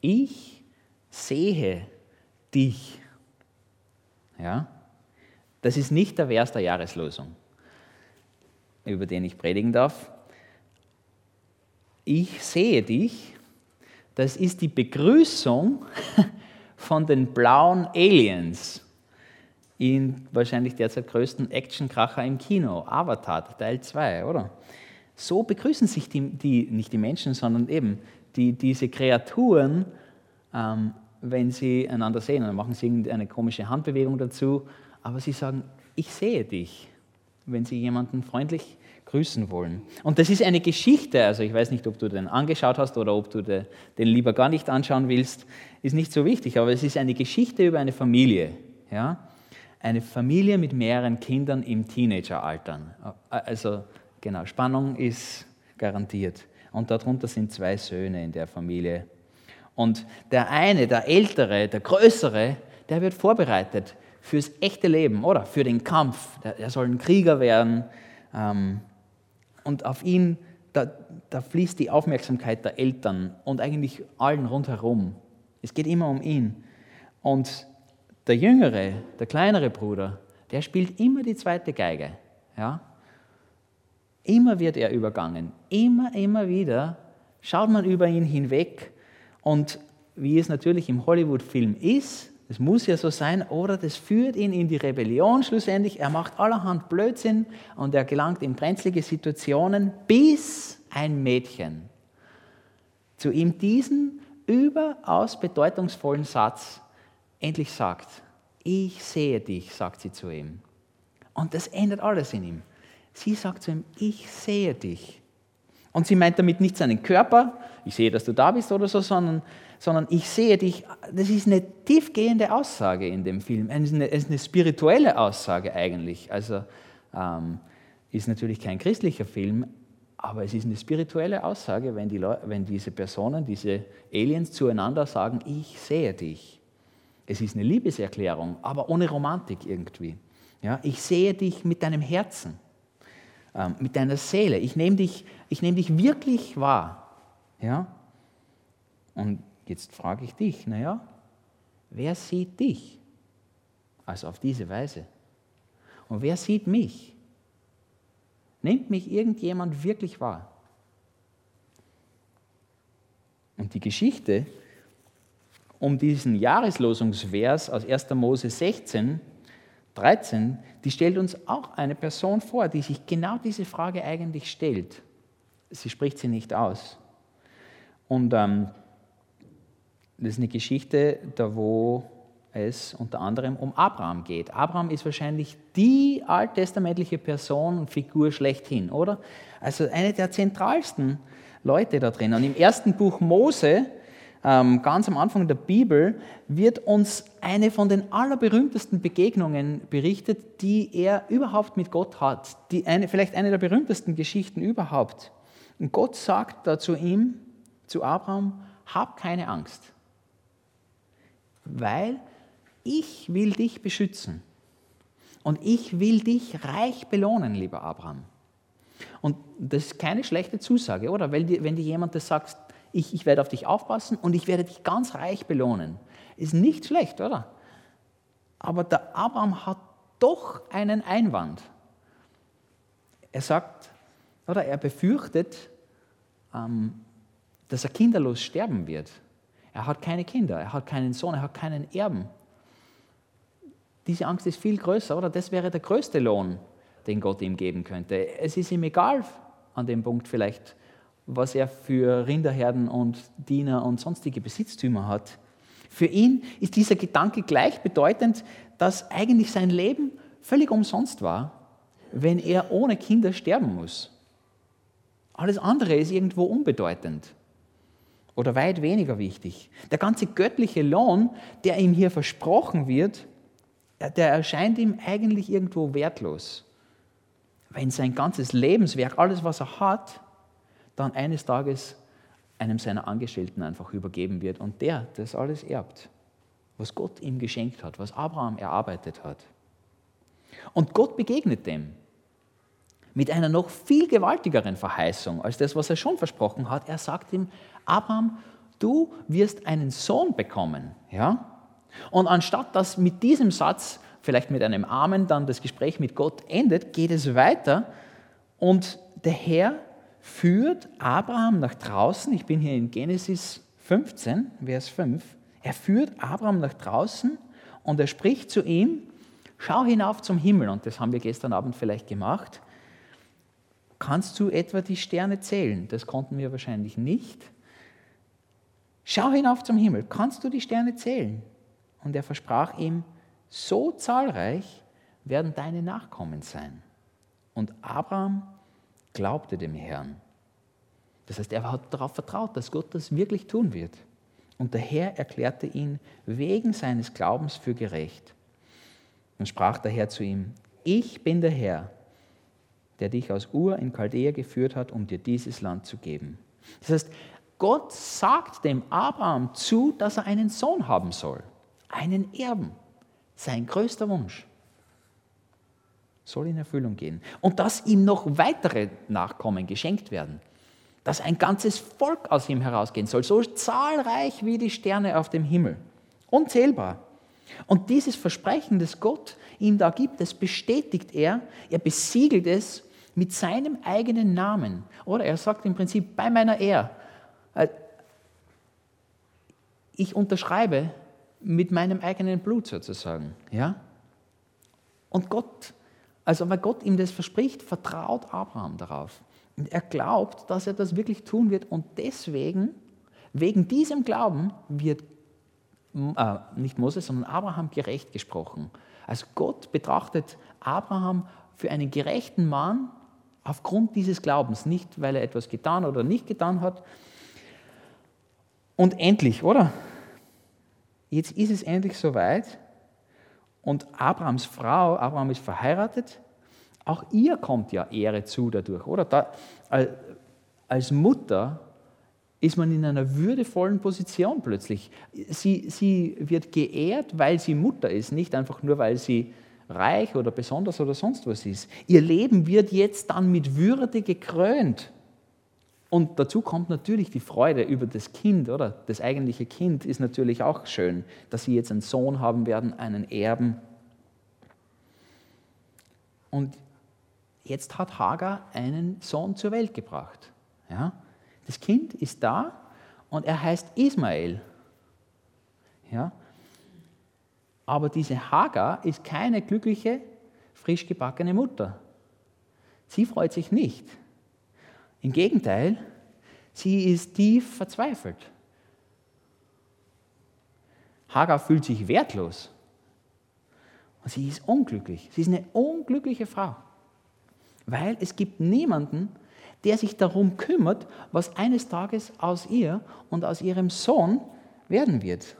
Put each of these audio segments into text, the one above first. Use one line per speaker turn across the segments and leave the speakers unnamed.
ich sehe dich. Ja? Das ist nicht der Vers der Jahreslosung, über den ich predigen darf. Ich sehe dich, das ist die Begrüßung von den blauen Aliens in wahrscheinlich derzeit größten Actionkracher im Kino, Avatar Teil 2, oder? So begrüßen sich die, die, nicht die Menschen, sondern eben die, diese Kreaturen, ähm, wenn sie einander sehen. Dann machen sie irgendeine komische Handbewegung dazu, aber sie sagen, ich sehe dich, wenn sie jemanden freundlich grüßen wollen. Und das ist eine Geschichte, also ich weiß nicht, ob du den angeschaut hast oder ob du den lieber gar nicht anschauen willst, ist nicht so wichtig, aber es ist eine Geschichte über eine Familie. Ja? Eine Familie mit mehreren Kindern im Teenageralter. Also genau, Spannung ist garantiert. Und darunter sind zwei Söhne in der Familie. Und der eine, der ältere, der größere, der wird vorbereitet fürs echte Leben, oder? Für den Kampf. Er soll ein Krieger werden. Ähm, und auf ihn, da, da fließt die Aufmerksamkeit der Eltern und eigentlich allen rundherum. Es geht immer um ihn. Und der jüngere, der kleinere Bruder, der spielt immer die zweite Geige. Ja? Immer wird er übergangen. Immer, immer wieder schaut man über ihn hinweg. Und wie es natürlich im Hollywood-Film ist, das muss ja so sein, oder das führt ihn in die Rebellion schlussendlich. Er macht allerhand Blödsinn und er gelangt in brenzlige Situationen, bis ein Mädchen zu ihm diesen überaus bedeutungsvollen Satz endlich sagt. Ich sehe dich, sagt sie zu ihm. Und das ändert alles in ihm. Sie sagt zu ihm, ich sehe dich. Und sie meint damit nicht seinen Körper, ich sehe, dass du da bist oder so, sondern sondern ich sehe dich. Das ist eine tiefgehende Aussage in dem Film. Es ist eine, ist eine spirituelle Aussage eigentlich. Also ähm, ist natürlich kein christlicher Film, aber es ist eine spirituelle Aussage, wenn, die Leute, wenn diese Personen, diese Aliens zueinander sagen, ich sehe dich. Es ist eine Liebeserklärung, aber ohne Romantik irgendwie. Ja, ich sehe dich mit deinem Herzen, mit deiner Seele. Ich nehme dich, ich nehme dich wirklich wahr. Ja? Und Jetzt frage ich dich, naja, wer sieht dich? Also auf diese Weise. Und wer sieht mich? Nimmt mich irgendjemand wirklich wahr? Und die Geschichte um diesen Jahreslosungsvers aus 1. Mose 16, 13, die stellt uns auch eine Person vor, die sich genau diese Frage eigentlich stellt. Sie spricht sie nicht aus. Und ähm, das ist eine Geschichte, da wo es unter anderem um Abraham geht. Abraham ist wahrscheinlich die alttestamentliche Person und Figur schlechthin, oder? Also eine der zentralsten Leute da drin. Und im ersten Buch Mose, ganz am Anfang der Bibel, wird uns eine von den allerberühmtesten Begegnungen berichtet, die er überhaupt mit Gott hat. Die eine, vielleicht eine der berühmtesten Geschichten überhaupt. Und Gott sagt da zu ihm, zu Abraham, hab keine Angst weil ich will dich beschützen. Und ich will dich reich belohnen, lieber Abraham. Und das ist keine schlechte Zusage, oder? Weil die, wenn dir jemand das sagt, ich, ich werde auf dich aufpassen und ich werde dich ganz reich belohnen, ist nicht schlecht, oder? Aber der Abraham hat doch einen Einwand. Er sagt, oder er befürchtet, ähm, dass er kinderlos sterben wird. Er hat keine Kinder, er hat keinen Sohn, er hat keinen Erben. Diese Angst ist viel größer, oder? Das wäre der größte Lohn, den Gott ihm geben könnte. Es ist ihm egal an dem Punkt vielleicht, was er für Rinderherden und Diener und sonstige Besitztümer hat. Für ihn ist dieser Gedanke gleichbedeutend, dass eigentlich sein Leben völlig umsonst war, wenn er ohne Kinder sterben muss. Alles andere ist irgendwo unbedeutend oder weit weniger wichtig. Der ganze göttliche Lohn, der ihm hier versprochen wird, der erscheint ihm eigentlich irgendwo wertlos. Wenn sein ganzes Lebenswerk, alles was er hat, dann eines Tages einem seiner Angestellten einfach übergeben wird und der das alles erbt, was Gott ihm geschenkt hat, was Abraham erarbeitet hat. Und Gott begegnet dem mit einer noch viel gewaltigeren Verheißung als das, was er schon versprochen hat. Er sagt ihm, Abraham, du wirst einen Sohn bekommen. Ja? Und anstatt dass mit diesem Satz, vielleicht mit einem Amen, dann das Gespräch mit Gott endet, geht es weiter und der Herr führt Abraham nach draußen. Ich bin hier in Genesis 15, Vers 5. Er führt Abraham nach draußen und er spricht zu ihm, schau hinauf zum Himmel. Und das haben wir gestern Abend vielleicht gemacht. Kannst du etwa die Sterne zählen? Das konnten wir wahrscheinlich nicht. Schau hinauf zum Himmel. Kannst du die Sterne zählen? Und er versprach ihm, so zahlreich werden deine Nachkommen sein. Und Abraham glaubte dem Herrn. Das heißt, er hat darauf vertraut, dass Gott das wirklich tun wird. Und der Herr erklärte ihn wegen seines Glaubens für gerecht. Dann sprach der Herr zu ihm, ich bin der Herr, der dich aus Ur in Chaldea geführt hat, um dir dieses Land zu geben. Das heißt, Gott sagt dem Abraham zu, dass er einen Sohn haben soll, einen Erben, sein größter Wunsch soll in Erfüllung gehen. Und dass ihm noch weitere Nachkommen geschenkt werden. Dass ein ganzes Volk aus ihm herausgehen soll, so zahlreich wie die Sterne auf dem Himmel. Unzählbar. Und dieses Versprechen, das Gott ihm da gibt, das bestätigt er, er besiegelt es mit seinem eigenen Namen. Oder er sagt im Prinzip, bei meiner Ehre, äh, ich unterschreibe mit meinem eigenen Blut sozusagen. Ja? Und Gott also weil Gott ihm das verspricht, vertraut Abraham darauf. Und er glaubt, dass er das wirklich tun wird. Und deswegen, wegen diesem Glauben, wird äh, nicht Moses, sondern Abraham gerecht gesprochen. Also Gott betrachtet Abraham für einen gerechten Mann aufgrund dieses Glaubens, nicht weil er etwas getan oder nicht getan hat. Und endlich, oder? Jetzt ist es endlich soweit. Und Abrahams Frau, Abraham ist verheiratet, auch ihr kommt ja Ehre zu dadurch, oder? Da, als Mutter ist man in einer würdevollen Position plötzlich. Sie, sie wird geehrt, weil sie Mutter ist, nicht einfach nur, weil sie reich oder besonders oder sonst was ist. Ihr Leben wird jetzt dann mit Würde gekrönt. Und dazu kommt natürlich die Freude über das Kind, oder? Das eigentliche Kind ist natürlich auch schön, dass sie jetzt einen Sohn haben werden, einen Erben. Und jetzt hat Hagar einen Sohn zur Welt gebracht. Ja? Das Kind ist da und er heißt Ismael. Ja? Aber diese Hagar ist keine glückliche, frisch gebackene Mutter. Sie freut sich nicht. Im Gegenteil, sie ist tief verzweifelt. Hagar fühlt sich wertlos. Und sie ist unglücklich. Sie ist eine unglückliche Frau. Weil es gibt niemanden, der sich darum kümmert, was eines Tages aus ihr und aus ihrem Sohn werden wird.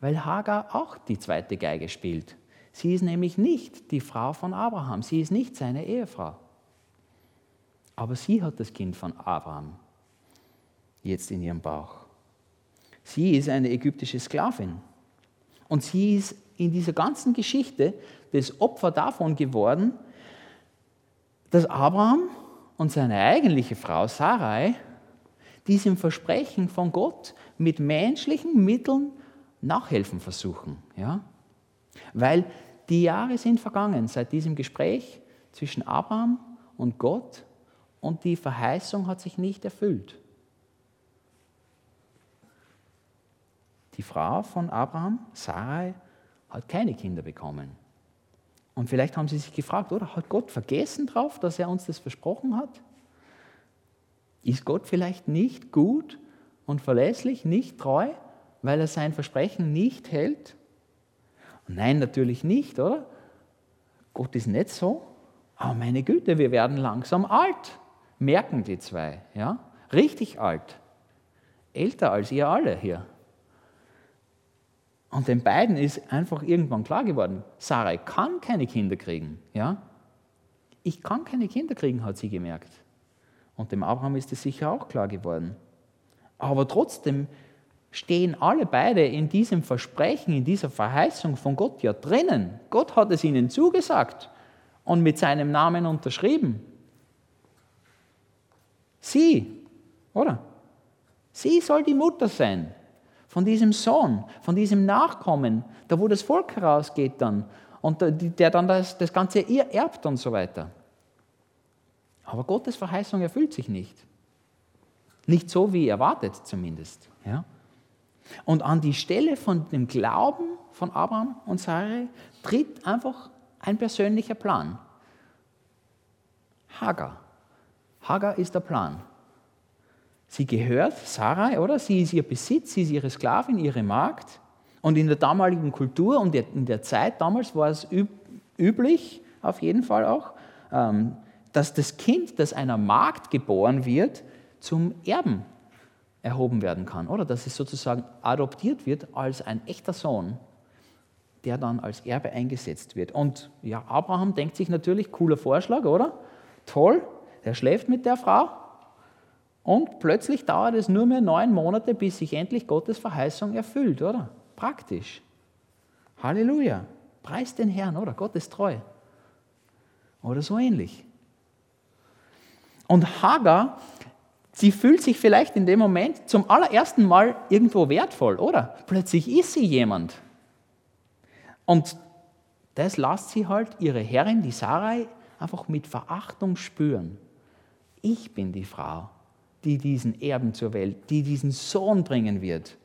Weil Hagar auch die zweite Geige spielt. Sie ist nämlich nicht die Frau von Abraham. Sie ist nicht seine Ehefrau. Aber sie hat das Kind von Abraham jetzt in ihrem Bauch. Sie ist eine ägyptische Sklavin. Und sie ist in dieser ganzen Geschichte das Opfer davon geworden, dass Abraham und seine eigentliche Frau Sarai diesem Versprechen von Gott mit menschlichen Mitteln nachhelfen versuchen. Ja? Weil die Jahre sind vergangen seit diesem Gespräch zwischen Abraham und Gott und die Verheißung hat sich nicht erfüllt. Die Frau von Abraham, Sarai, hat keine Kinder bekommen. Und vielleicht haben Sie sich gefragt, oder hat Gott vergessen drauf, dass er uns das versprochen hat? Ist Gott vielleicht nicht gut und verlässlich, nicht treu, weil er sein Versprechen nicht hält? Nein, natürlich nicht, oder? Gott ist nicht so. Aber meine Güte, wir werden langsam alt merken die zwei, ja? Richtig alt. Älter als ihr alle hier. Und den beiden ist einfach irgendwann klar geworden, Sarai kann keine Kinder kriegen, ja? Ich kann keine Kinder kriegen, hat sie gemerkt. Und dem Abraham ist es sicher auch klar geworden. Aber trotzdem stehen alle beide in diesem Versprechen, in dieser Verheißung von Gott ja drinnen. Gott hat es ihnen zugesagt und mit seinem Namen unterschrieben. Sie, oder? Sie soll die Mutter sein von diesem Sohn, von diesem Nachkommen, da wo das Volk herausgeht dann und der dann das, das Ganze ihr erbt und so weiter. Aber Gottes Verheißung erfüllt sich nicht. Nicht so, wie erwartet zumindest. Ja? Und an die Stelle von dem Glauben von Abraham und Sarai tritt einfach ein persönlicher Plan. Hagar. Hagar ist der Plan. Sie gehört Sarai, oder? Sie ist ihr Besitz, sie ist ihre Sklavin, ihre Magd. Und in der damaligen Kultur und in der Zeit damals war es üblich, auf jeden Fall auch, ähm, dass das Kind, das einer Magd geboren wird, zum Erben erhoben werden kann, oder? Dass es sozusagen adoptiert wird als ein echter Sohn, der dann als Erbe eingesetzt wird. Und ja, Abraham denkt sich natürlich, cooler Vorschlag, oder? Toll, er schläft mit der Frau und plötzlich dauert es nur mehr neun Monate, bis sich endlich Gottes Verheißung erfüllt, oder? Praktisch. Halleluja. Preis den Herrn, oder? Gott ist treu. Oder so ähnlich. Und Hagar Sie fühlt sich vielleicht in dem Moment zum allerersten Mal irgendwo wertvoll, oder? Plötzlich ist sie jemand. Und das lässt sie halt ihre Herrin, die Sarai, einfach mit Verachtung spüren. Ich bin die Frau, die diesen Erben zur Welt, die diesen Sohn bringen wird.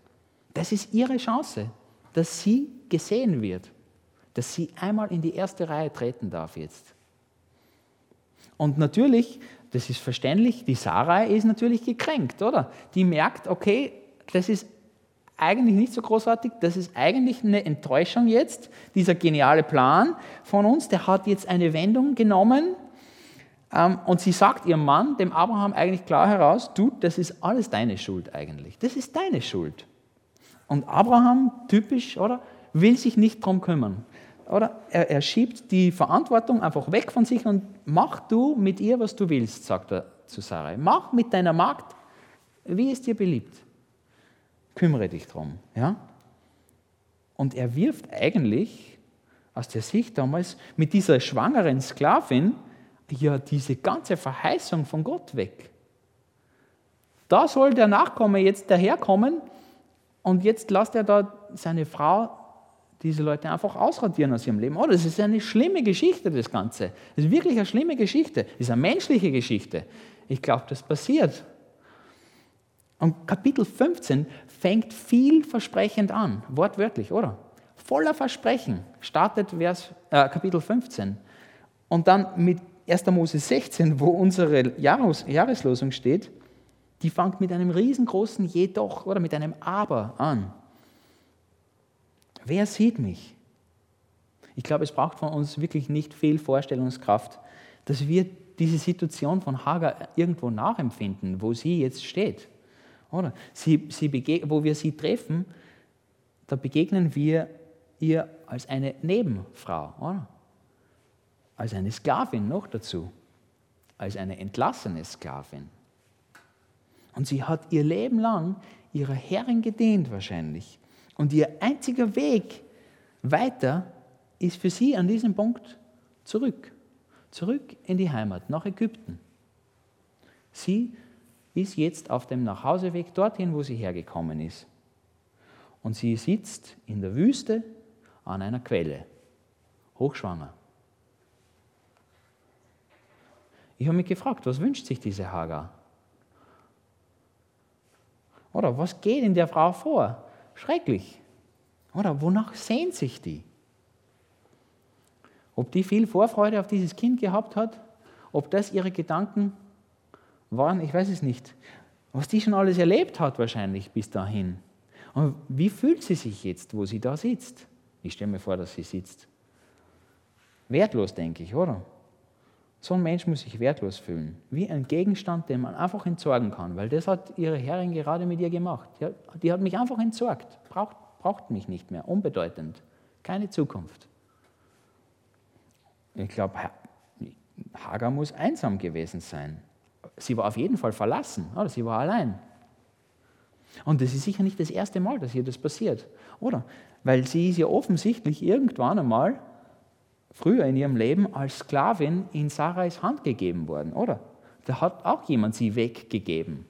Das ist ihre Chance, dass sie gesehen wird, dass sie einmal in die erste Reihe treten darf jetzt. Und natürlich das ist verständlich, die Sarai ist natürlich gekränkt, oder? Die merkt, okay, das ist eigentlich nicht so großartig, das ist eigentlich eine Enttäuschung jetzt, dieser geniale Plan von uns, der hat jetzt eine Wendung genommen und sie sagt ihrem Mann, dem Abraham, eigentlich klar heraus, du, das ist alles deine Schuld eigentlich, das ist deine Schuld. Und Abraham, typisch, oder, will sich nicht darum kümmern. Oder er, er schiebt die Verantwortung einfach weg von sich und mach du mit ihr, was du willst, sagt er zu Sarai. Mach mit deiner Magd, wie es dir beliebt. Kümmere dich drum. Ja? Und er wirft eigentlich aus der Sicht damals mit dieser schwangeren Sklavin ja diese ganze Verheißung von Gott weg. Da soll der Nachkomme jetzt daherkommen und jetzt lässt er da seine Frau diese Leute einfach ausradieren aus ihrem Leben. Oh, das ist eine schlimme Geschichte, das Ganze. Das ist wirklich eine schlimme Geschichte. Das ist eine menschliche Geschichte. Ich glaube, das passiert. Und Kapitel 15 fängt vielversprechend an, wortwörtlich, oder? Voller Versprechen startet Vers, äh, Kapitel 15. Und dann mit 1. Mose 16, wo unsere Jahres Jahreslosung steht, die fängt mit einem riesengroßen Jedoch oder mit einem Aber an. Wer sieht mich? Ich glaube, es braucht von uns wirklich nicht viel Vorstellungskraft, dass wir diese Situation von Hagar irgendwo nachempfinden, wo sie jetzt steht. Oder? Sie, sie wo wir sie treffen, da begegnen wir ihr als eine Nebenfrau, oder? Als eine Sklavin noch dazu, als eine entlassene Sklavin. Und sie hat ihr Leben lang ihrer Herrin gedient wahrscheinlich. Und ihr einziger Weg weiter ist für sie an diesem Punkt zurück. Zurück in die Heimat, nach Ägypten. Sie ist jetzt auf dem Nachhauseweg dorthin, wo sie hergekommen ist. Und sie sitzt in der Wüste an einer Quelle, hochschwanger. Ich habe mich gefragt, was wünscht sich diese Hagar? Oder was geht in der Frau vor? Schrecklich. Oder wonach sehnt sich die? Ob die viel Vorfreude auf dieses Kind gehabt hat, ob das ihre Gedanken waren, ich weiß es nicht. Was die schon alles erlebt hat wahrscheinlich bis dahin. Und wie fühlt sie sich jetzt, wo sie da sitzt? Ich stelle mir vor, dass sie sitzt. Wertlos, denke ich, oder? So ein Mensch muss sich wertlos fühlen, wie ein Gegenstand, den man einfach entsorgen kann, weil das hat ihre Herrin gerade mit ihr gemacht. Die hat mich einfach entsorgt, braucht, braucht mich nicht mehr, unbedeutend, keine Zukunft. Ich glaube, Hagar muss einsam gewesen sein. Sie war auf jeden Fall verlassen, oder? sie war allein. Und das ist sicher nicht das erste Mal, dass ihr das passiert, oder? Weil sie ist ja offensichtlich irgendwann einmal früher in ihrem Leben als Sklavin in Sarais Hand gegeben worden, oder? Da hat auch jemand sie weggegeben.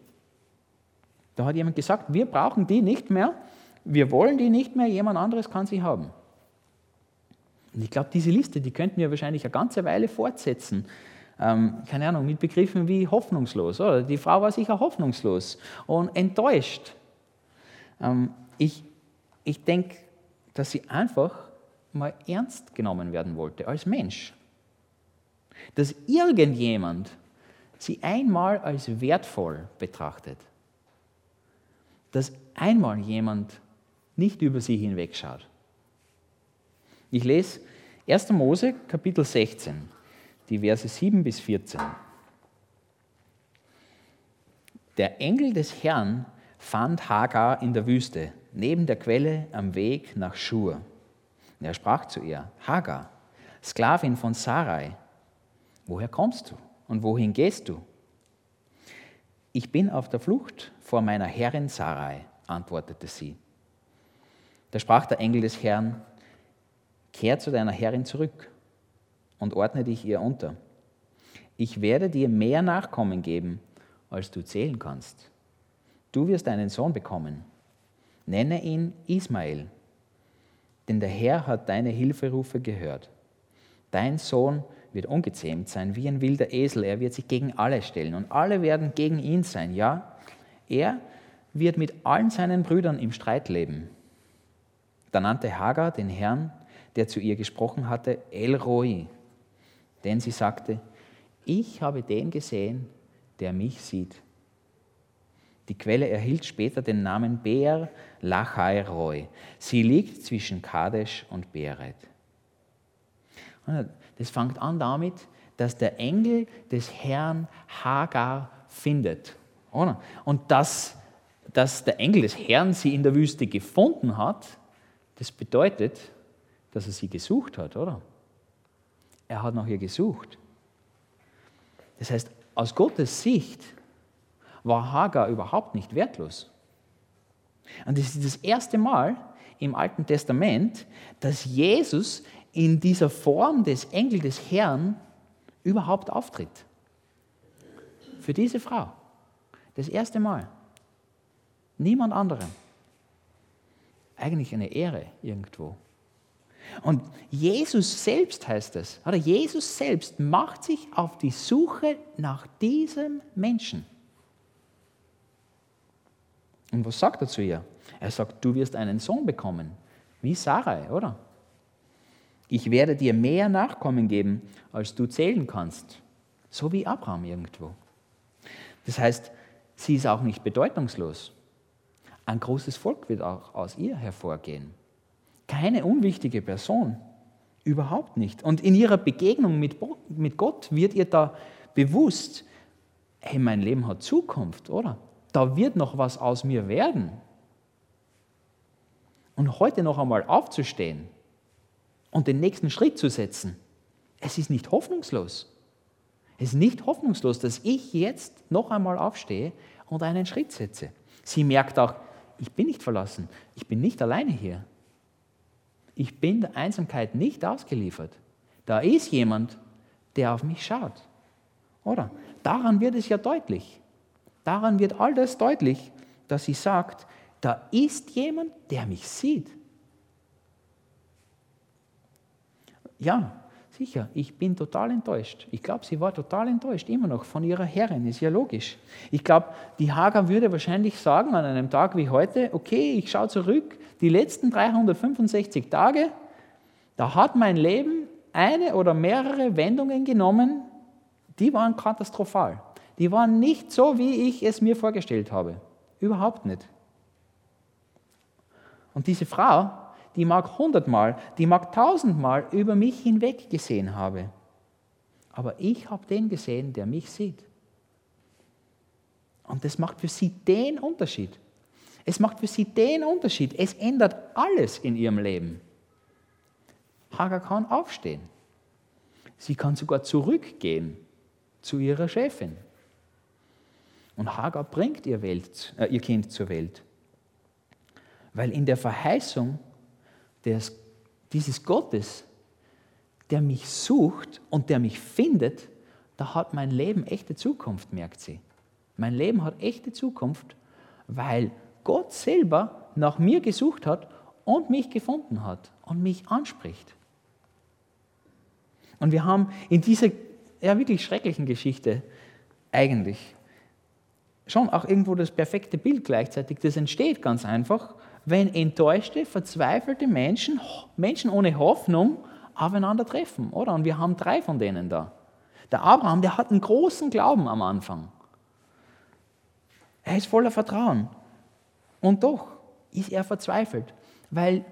Da hat jemand gesagt, wir brauchen die nicht mehr, wir wollen die nicht mehr, jemand anderes kann sie haben. Und ich glaube, diese Liste, die könnten wir wahrscheinlich eine ganze Weile fortsetzen. Ähm, keine Ahnung, mit Begriffen wie hoffnungslos. Oder? Die Frau war sicher hoffnungslos und enttäuscht. Ähm, ich ich denke, dass sie einfach mal ernst genommen werden wollte als Mensch. Dass irgendjemand sie einmal als wertvoll betrachtet. Dass einmal jemand nicht über sie hinwegschaut. Ich lese 1. Mose Kapitel 16, die Verse 7 bis 14. Der Engel des Herrn fand Hagar in der Wüste, neben der Quelle am Weg nach Schur. Er sprach zu ihr, Hagar, Sklavin von Sarai, woher kommst du und wohin gehst du? Ich bin auf der Flucht vor meiner Herrin Sarai, antwortete sie. Da sprach der Engel des Herrn, kehr zu deiner Herrin zurück und ordne dich ihr unter. Ich werde dir mehr Nachkommen geben, als du zählen kannst. Du wirst einen Sohn bekommen. Nenne ihn Ismael, denn der Herr hat deine Hilferufe gehört. Dein Sohn wird ungezähmt sein wie ein wilder Esel. Er wird sich gegen alle stellen und alle werden gegen ihn sein. Ja, er wird mit allen seinen Brüdern im Streit leben. Da nannte Hagar den Herrn, der zu ihr gesprochen hatte, El Roi, denn sie sagte, ich habe den gesehen, der mich sieht. Die Quelle erhielt später den Namen Beer Lachai Roy. Sie liegt zwischen Kadesh und Beret. Das fängt an damit, dass der Engel des Herrn Hagar findet. Und dass, dass der Engel des Herrn sie in der Wüste gefunden hat, das bedeutet, dass er sie gesucht hat, oder? Er hat nach ihr gesucht. Das heißt, aus Gottes Sicht war Hagar überhaupt nicht wertlos. Und das ist das erste Mal im Alten Testament, dass Jesus in dieser Form des Engel des Herrn überhaupt auftritt. Für diese Frau. Das erste Mal. Niemand anderem. Eigentlich eine Ehre irgendwo. Und Jesus selbst heißt es, oder Jesus selbst macht sich auf die Suche nach diesem Menschen. Und was sagt er zu ihr? Er sagt, du wirst einen Sohn bekommen, wie Sarai, oder? Ich werde dir mehr Nachkommen geben, als du zählen kannst. So wie Abraham irgendwo. Das heißt, sie ist auch nicht bedeutungslos. Ein großes Volk wird auch aus ihr hervorgehen. Keine unwichtige Person. Überhaupt nicht. Und in ihrer Begegnung mit, Gott wird ihr da bewusst, hey, mein Leben hat Zukunft, oder? Da wird noch was aus mir werden. Und heute noch einmal aufzustehen und den nächsten Schritt zu setzen, es ist nicht hoffnungslos. Es ist nicht hoffnungslos, dass ich jetzt noch einmal aufstehe und einen Schritt setze. Sie merkt auch, ich bin nicht verlassen, ich bin nicht alleine hier. Ich bin der Einsamkeit nicht ausgeliefert. Da ist jemand, der auf mich schaut. Oder? Daran wird es ja deutlich. Daran wird all das deutlich, dass sie sagt, da ist jemand, der mich sieht. Ja, sicher, ich bin total enttäuscht. Ich glaube, sie war total enttäuscht, immer noch von ihrer Herrin, ist ja logisch. Ich glaube, die Hagar würde wahrscheinlich sagen an einem Tag wie heute, okay, ich schaue zurück, die letzten 365 Tage, da hat mein Leben eine oder mehrere Wendungen genommen, die waren katastrophal die waren nicht so, wie ich es mir vorgestellt habe. Überhaupt nicht. Und diese Frau, die mag hundertmal, die mag tausendmal über mich hinweg gesehen habe. Aber ich habe den gesehen, der mich sieht. Und das macht für sie den Unterschied. Es macht für sie den Unterschied. Es ändert alles in ihrem Leben. Hagar kann aufstehen. Sie kann sogar zurückgehen zu ihrer Chefin. Und Hagar bringt ihr, Welt, äh, ihr Kind zur Welt. Weil in der Verheißung des, dieses Gottes, der mich sucht und der mich findet, da hat mein Leben echte Zukunft, merkt sie. Mein Leben hat echte Zukunft, weil Gott selber nach mir gesucht hat und mich gefunden hat und mich anspricht. Und wir haben in dieser ja, wirklich schrecklichen Geschichte eigentlich schon auch irgendwo das perfekte Bild gleichzeitig. Das entsteht ganz einfach, wenn enttäuschte, verzweifelte Menschen, Menschen ohne Hoffnung, aufeinandertreffen, oder? Und wir haben drei von denen da. Der Abraham, der hat einen großen Glauben am Anfang. Er ist voller Vertrauen. Und doch ist er verzweifelt, weil,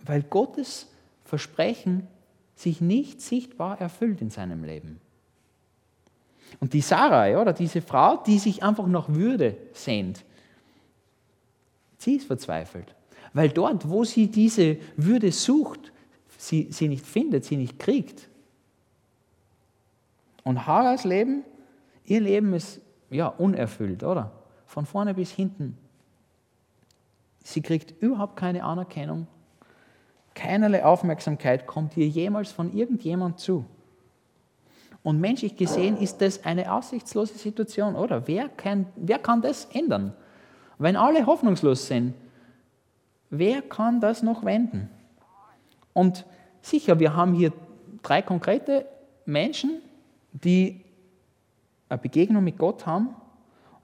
weil Gottes Versprechen sich nicht sichtbar erfüllt in seinem Leben. Und die Sarai, oder diese Frau, die sich einfach nach Würde sehnt, sie ist verzweifelt. Weil dort, wo sie diese Würde sucht, sie, sie nicht findet, sie nicht kriegt. Und Hagars Leben, ihr Leben ist ja unerfüllt, oder? Von vorne bis hinten. Sie kriegt überhaupt keine Anerkennung. Keinerlei Aufmerksamkeit kommt ihr jemals von irgendjemand zu. Und menschlich gesehen ist das eine aussichtslose Situation, oder? Wer kann, wer kann das ändern? Wenn alle hoffnungslos sind, wer kann das noch wenden? Und sicher, wir haben hier drei konkrete Menschen, die eine Begegnung mit Gott haben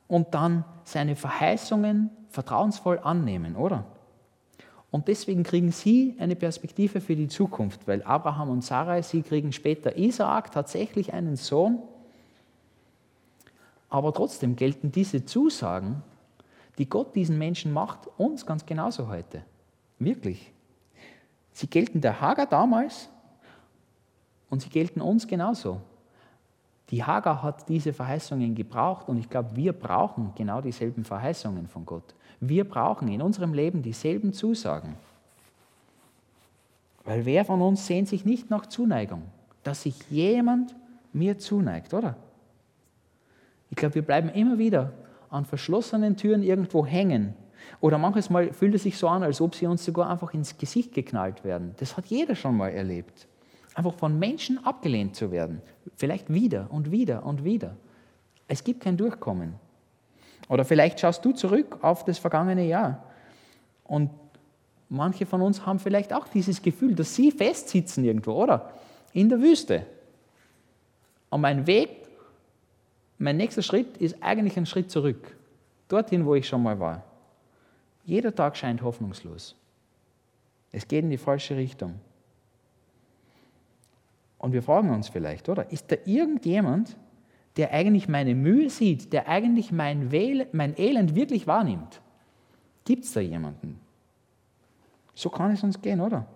und dann seine Verheißungen vertrauensvoll annehmen, oder? Und deswegen kriegen sie eine Perspektive für die Zukunft, weil Abraham und Sarai, sie kriegen später Isaak, tatsächlich einen Sohn. Aber trotzdem gelten diese Zusagen, die Gott diesen Menschen macht, uns ganz genauso heute. Wirklich. Sie gelten der Hagar damals und sie gelten uns genauso. Die Hagar hat diese Verheißungen gebraucht und ich glaube, wir brauchen genau dieselben Verheißungen von Gott. Wir brauchen in unserem Leben dieselben Zusagen. Weil wer von uns sehnt sich nicht nach Zuneigung, dass sich jemand mir zuneigt, oder? Ich glaube, wir bleiben immer wieder an verschlossenen Türen irgendwo hängen. Oder manches Mal fühlt es sich so an, als ob sie uns sogar einfach ins Gesicht geknallt werden. Das hat jeder schon mal erlebt. Einfach von Menschen abgelehnt zu werden. Vielleicht wieder und wieder und wieder. Es gibt kein Durchkommen. Oder vielleicht schaust du zurück auf das vergangene Jahr und manche von uns haben vielleicht auch dieses Gefühl, dass sie festsitzen irgendwo, oder? In der Wüste. Und mein Weg, mein nächster Schritt ist eigentlich ein Schritt zurück. Dorthin, wo ich schon mal war. Jeder Tag scheint hoffnungslos. Es geht in die falsche Richtung. Und wir fragen uns vielleicht, oder? Ist da irgendjemand, der eigentlich meine Mühe sieht, der eigentlich mein, Wähl, mein Elend wirklich wahrnimmt? Gibt es da jemanden? So kann es uns gehen, oder?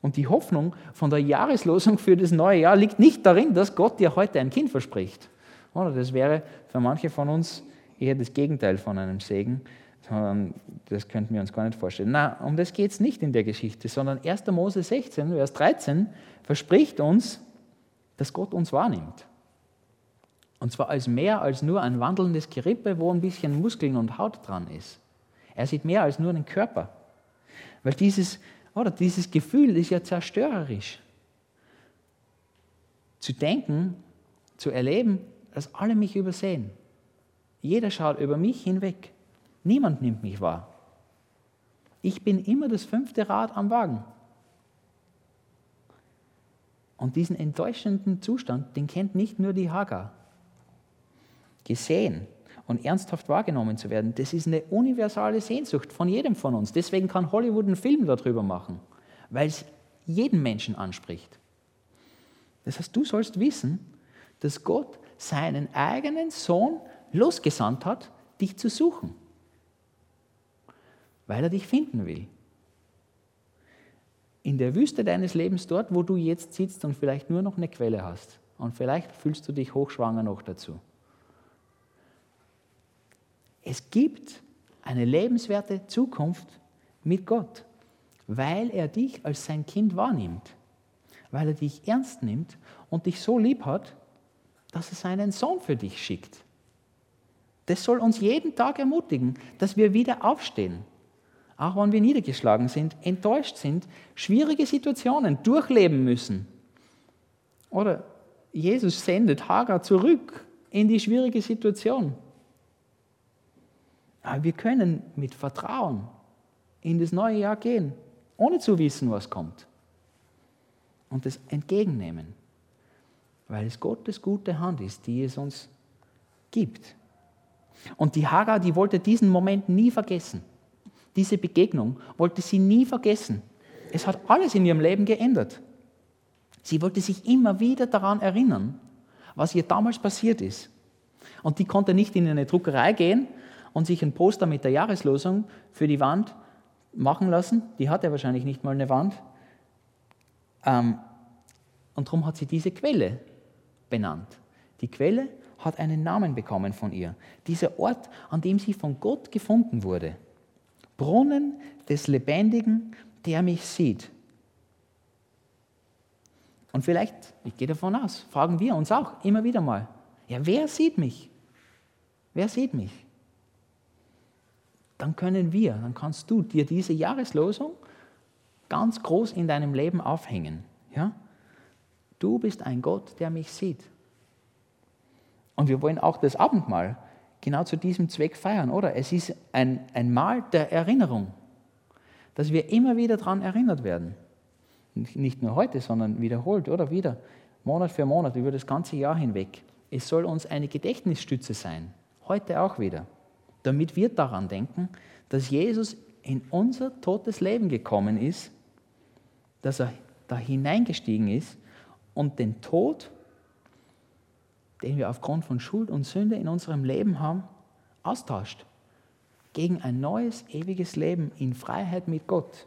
Und die Hoffnung von der Jahreslosung für das neue Jahr liegt nicht darin, dass Gott dir heute ein Kind verspricht. Oder das wäre für manche von uns eher das Gegenteil von einem Segen, sondern das könnten wir uns gar nicht vorstellen. Na, um das geht es nicht in der Geschichte, sondern 1. Mose 16, Vers 13 verspricht uns, dass Gott uns wahrnimmt. Und zwar als mehr als nur ein wandelndes Gerippe, wo ein bisschen Muskeln und Haut dran ist. Er sieht mehr als nur einen Körper. Weil dieses, oder dieses Gefühl ist ja zerstörerisch. Zu denken, zu erleben, dass alle mich übersehen. Jeder schaut über mich hinweg. Niemand nimmt mich wahr. Ich bin immer das fünfte Rad am Wagen. Und diesen enttäuschenden Zustand, den kennt nicht nur die Hagar. Gesehen und ernsthaft wahrgenommen zu werden, das ist eine universale Sehnsucht von jedem von uns. Deswegen kann Hollywood einen Film darüber machen, weil es jeden Menschen anspricht. Das heißt, du sollst wissen, dass Gott seinen eigenen Sohn losgesandt hat, dich zu suchen, weil er dich finden will in der Wüste deines Lebens, dort, wo du jetzt sitzt und vielleicht nur noch eine Quelle hast. Und vielleicht fühlst du dich hochschwanger noch dazu. Es gibt eine lebenswerte Zukunft mit Gott, weil er dich als sein Kind wahrnimmt, weil er dich ernst nimmt und dich so lieb hat, dass er seinen Sohn für dich schickt. Das soll uns jeden Tag ermutigen, dass wir wieder aufstehen, auch wenn wir niedergeschlagen sind, enttäuscht sind, schwierige Situationen durchleben müssen. Oder Jesus sendet Hagar zurück in die schwierige Situation. Aber wir können mit Vertrauen in das neue Jahr gehen, ohne zu wissen, was kommt. Und das entgegennehmen, weil es Gottes gute Hand ist, die es uns gibt. Und die Hagar, die wollte diesen Moment nie vergessen. Diese Begegnung wollte sie nie vergessen. Es hat alles in ihrem Leben geändert. Sie wollte sich immer wieder daran erinnern, was ihr damals passiert ist. Und die konnte nicht in eine Druckerei gehen und sich ein Poster mit der Jahreslosung für die Wand machen lassen. Die hatte wahrscheinlich nicht mal eine Wand. Ähm, und darum hat sie diese Quelle benannt. Die Quelle hat einen Namen bekommen von ihr. Dieser Ort, an dem sie von Gott gefunden wurde. Brunnen des Lebendigen, der mich sieht. Und vielleicht, ich gehe davon aus, fragen wir uns auch immer wieder mal, ja, wer sieht mich? Wer sieht mich? Dann können wir, dann kannst du dir diese Jahreslosung ganz groß in deinem Leben aufhängen. Ja? Du bist ein Gott, der mich sieht. Und wir wollen auch das Abendmahl genau zu diesem Zweck feiern, oder? Es ist ein, ein Mahl der Erinnerung, dass wir immer wieder daran erinnert werden. Nicht nur heute, sondern wiederholt, oder? Wieder, Monat für Monat, über das ganze Jahr hinweg. Es soll uns eine Gedächtnisstütze sein, heute auch wieder, damit wir daran denken, dass Jesus in unser totes Leben gekommen ist, dass er da hineingestiegen ist und den Tod, den wir aufgrund von Schuld und Sünde in unserem Leben haben, austauscht gegen ein neues, ewiges Leben in Freiheit mit Gott.